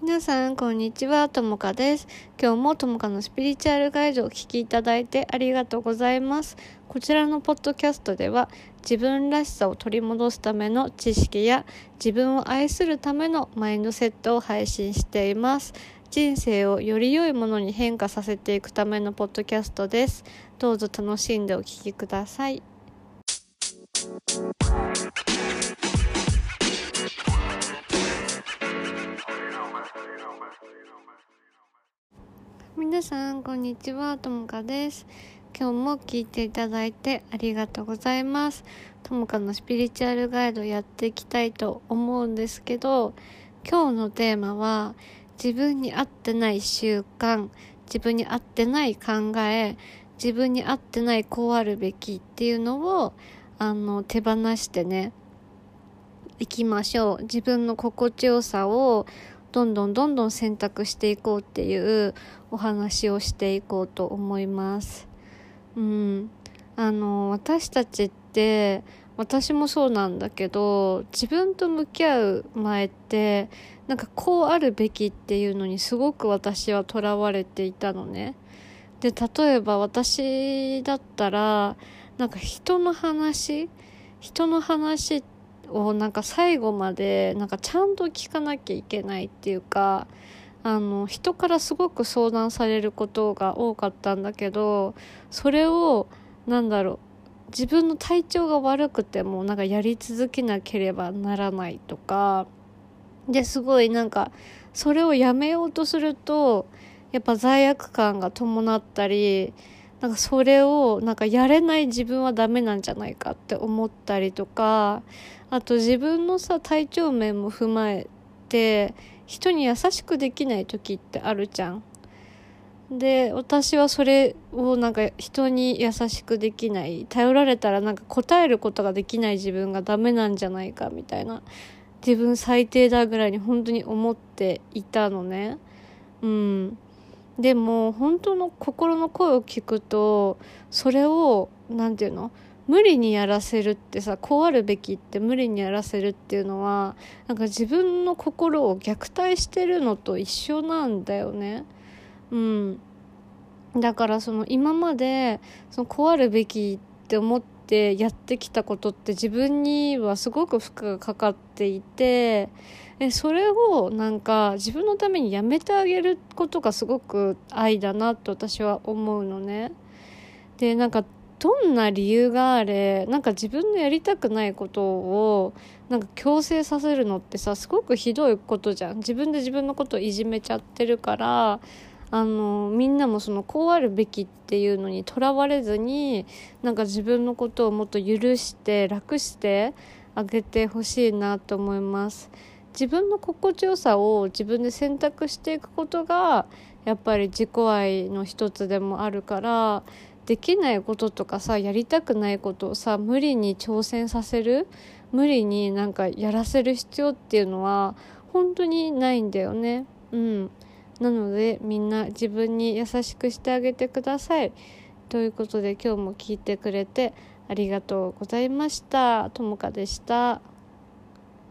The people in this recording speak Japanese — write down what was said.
皆さん、こんにちは。ともかです。今日もともかのスピリチュアルガイドをお聞きいただいてありがとうございます。こちらのポッドキャストでは、自分らしさを取り戻すための知識や、自分を愛するためのマインドセットを配信しています。人生をより良いものに変化させていくためのポッドキャストです。どうぞ楽しんでお聞きください。皆さんこんにちは。ともかです。今日も聞いていただいてありがとうございます。ともかのスピリチュアルガイドやっていきたいと思うんですけど今日のテーマは自分に合ってない習慣自分に合ってない考え自分に合ってないこうあるべきっていうのをあの手放してね行きましょう。自分の心地よさをどんどんどんどん選択していこうっていうお話をしていこうと思います。うん、あの私たちって私もそうなんだけど自分と向き合う前ってなんかこうあるべきっていうのにすごく私はとらわれていたのね。で例えば私だったらなんか人の話人の話ってをなんか最後までなんかちゃんと聞かなきゃいけないっていうかあの人からすごく相談されることが多かったんだけどそれをなんだろう自分の体調が悪くてもなんかやり続けなければならないとかですごいなんかそれをやめようとするとやっぱ罪悪感が伴ったりなんかそれをなんかやれない自分はダメなんじゃないかって思ったりとかあと自分のさ体調面も踏まえて人に優しくできない時ってあるじゃん。で私はそれをなんか人に優しくできない頼られたらなんか答えることができない自分がダメなんじゃないかみたいな自分最低だぐらいに本当に思っていたのね。うんでも本当の心の声を聞くとそれを何て言うの無理にやらせるってさこうあるべきって無理にやらせるっていうのはなんか自分の心を虐待してるのと一緒なんだよね。うんだからその今までそのこうあるべきって思ってやってきたことって自分にはすごく負荷がかかっていてえそれをなんか自分のためにやめてあげることがすごく愛だなと私は思うのね。でなんかどんな理由があれなんか自分のやりたくないことをなんか強制させるのってさすごくひどいことじゃん自分で自分のことをいじめちゃってるからあのみんなもそのこうあるべきっていうのにとらわれずになんか自分のことをもっと許して楽してあげてほしいなと思います。自分の心地よさを自分で選択していくことがやっぱり自己愛の一つでもあるからできないこととかさやりたくないことをさ無理に挑戦させる無理になんかやらせる必要っていうのは本当にないんだよねうんなのでみんな自分に優しくしてあげてくださいということで今日も聞いてくれてありがとうございましたともかでした。